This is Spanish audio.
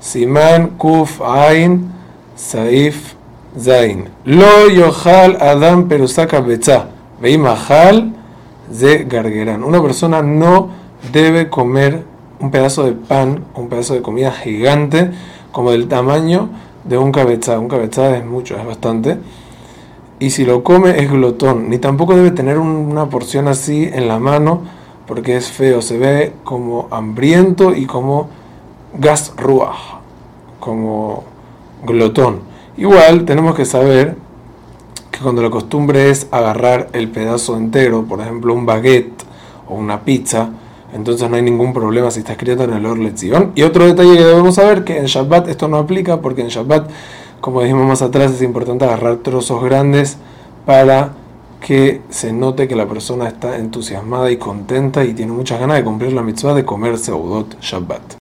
Siman Kuf Ain Saif Zain. Lo Yohal Adam Perusaka Betza. Veimahal de Gargerán. Una persona no debe comer un pedazo de pan, un pedazo de comida gigante, como del tamaño de un cabezá. Un cabezá es mucho, es bastante. Y si lo come es glotón. Ni tampoco debe tener una porción así en la mano, porque es feo. Se ve como hambriento y como gas ruach, como glotón. Igual tenemos que saber que cuando la costumbre es agarrar el pedazo entero, por ejemplo un baguette o una pizza, entonces no hay ningún problema si está escrito en el Orletzion. Y otro detalle que debemos saber, que en Shabbat esto no aplica, porque en Shabbat, como dijimos más atrás, es importante agarrar trozos grandes para que se note que la persona está entusiasmada y contenta y tiene muchas ganas de cumplir la mitzvah de comer Seudot Shabbat.